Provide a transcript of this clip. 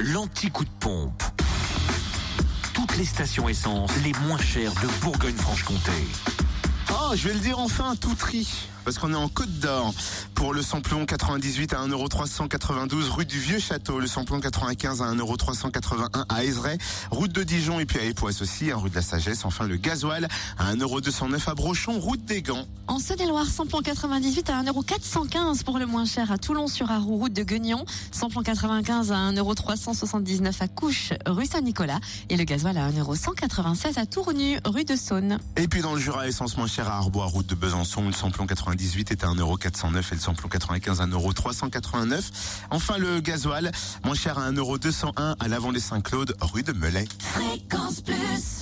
l'anti-coup de pompe. Toutes les stations essence les moins chères de Bourgogne-Franche-Comté. Oh, je vais le dire enfin, tout tri. Parce qu'on est en Côte d'Or. Pour le samplon 98 à 1,392€ rue du Vieux Château. Le samplon 95 à 1,381€ à Aizeray. Route de Dijon et puis à Époisse aussi, hein, rue de la Sagesse. Enfin, le gasoil à 1,209€ à Brochon, route des Gants. En Saône-et-Loire, samplon 98 à 1,415€ pour le moins cher à Toulon-sur-Arroux, route de Guignon. Samplon 95 à 1,379€ à Couche, rue Saint-Nicolas. Et le gasoil à 1,196€ à Tournu, rue de Saône. Et puis dans le Jura, essence moins chère à Arbois, route de Besançon. Le samplon 98 est à 1,409€ et le samplon 95 à 1,389€. Enfin, le gasoil moins cher à 1,201€ à l'avant des Saint-Claude, rue de Melay. Fréquence Plus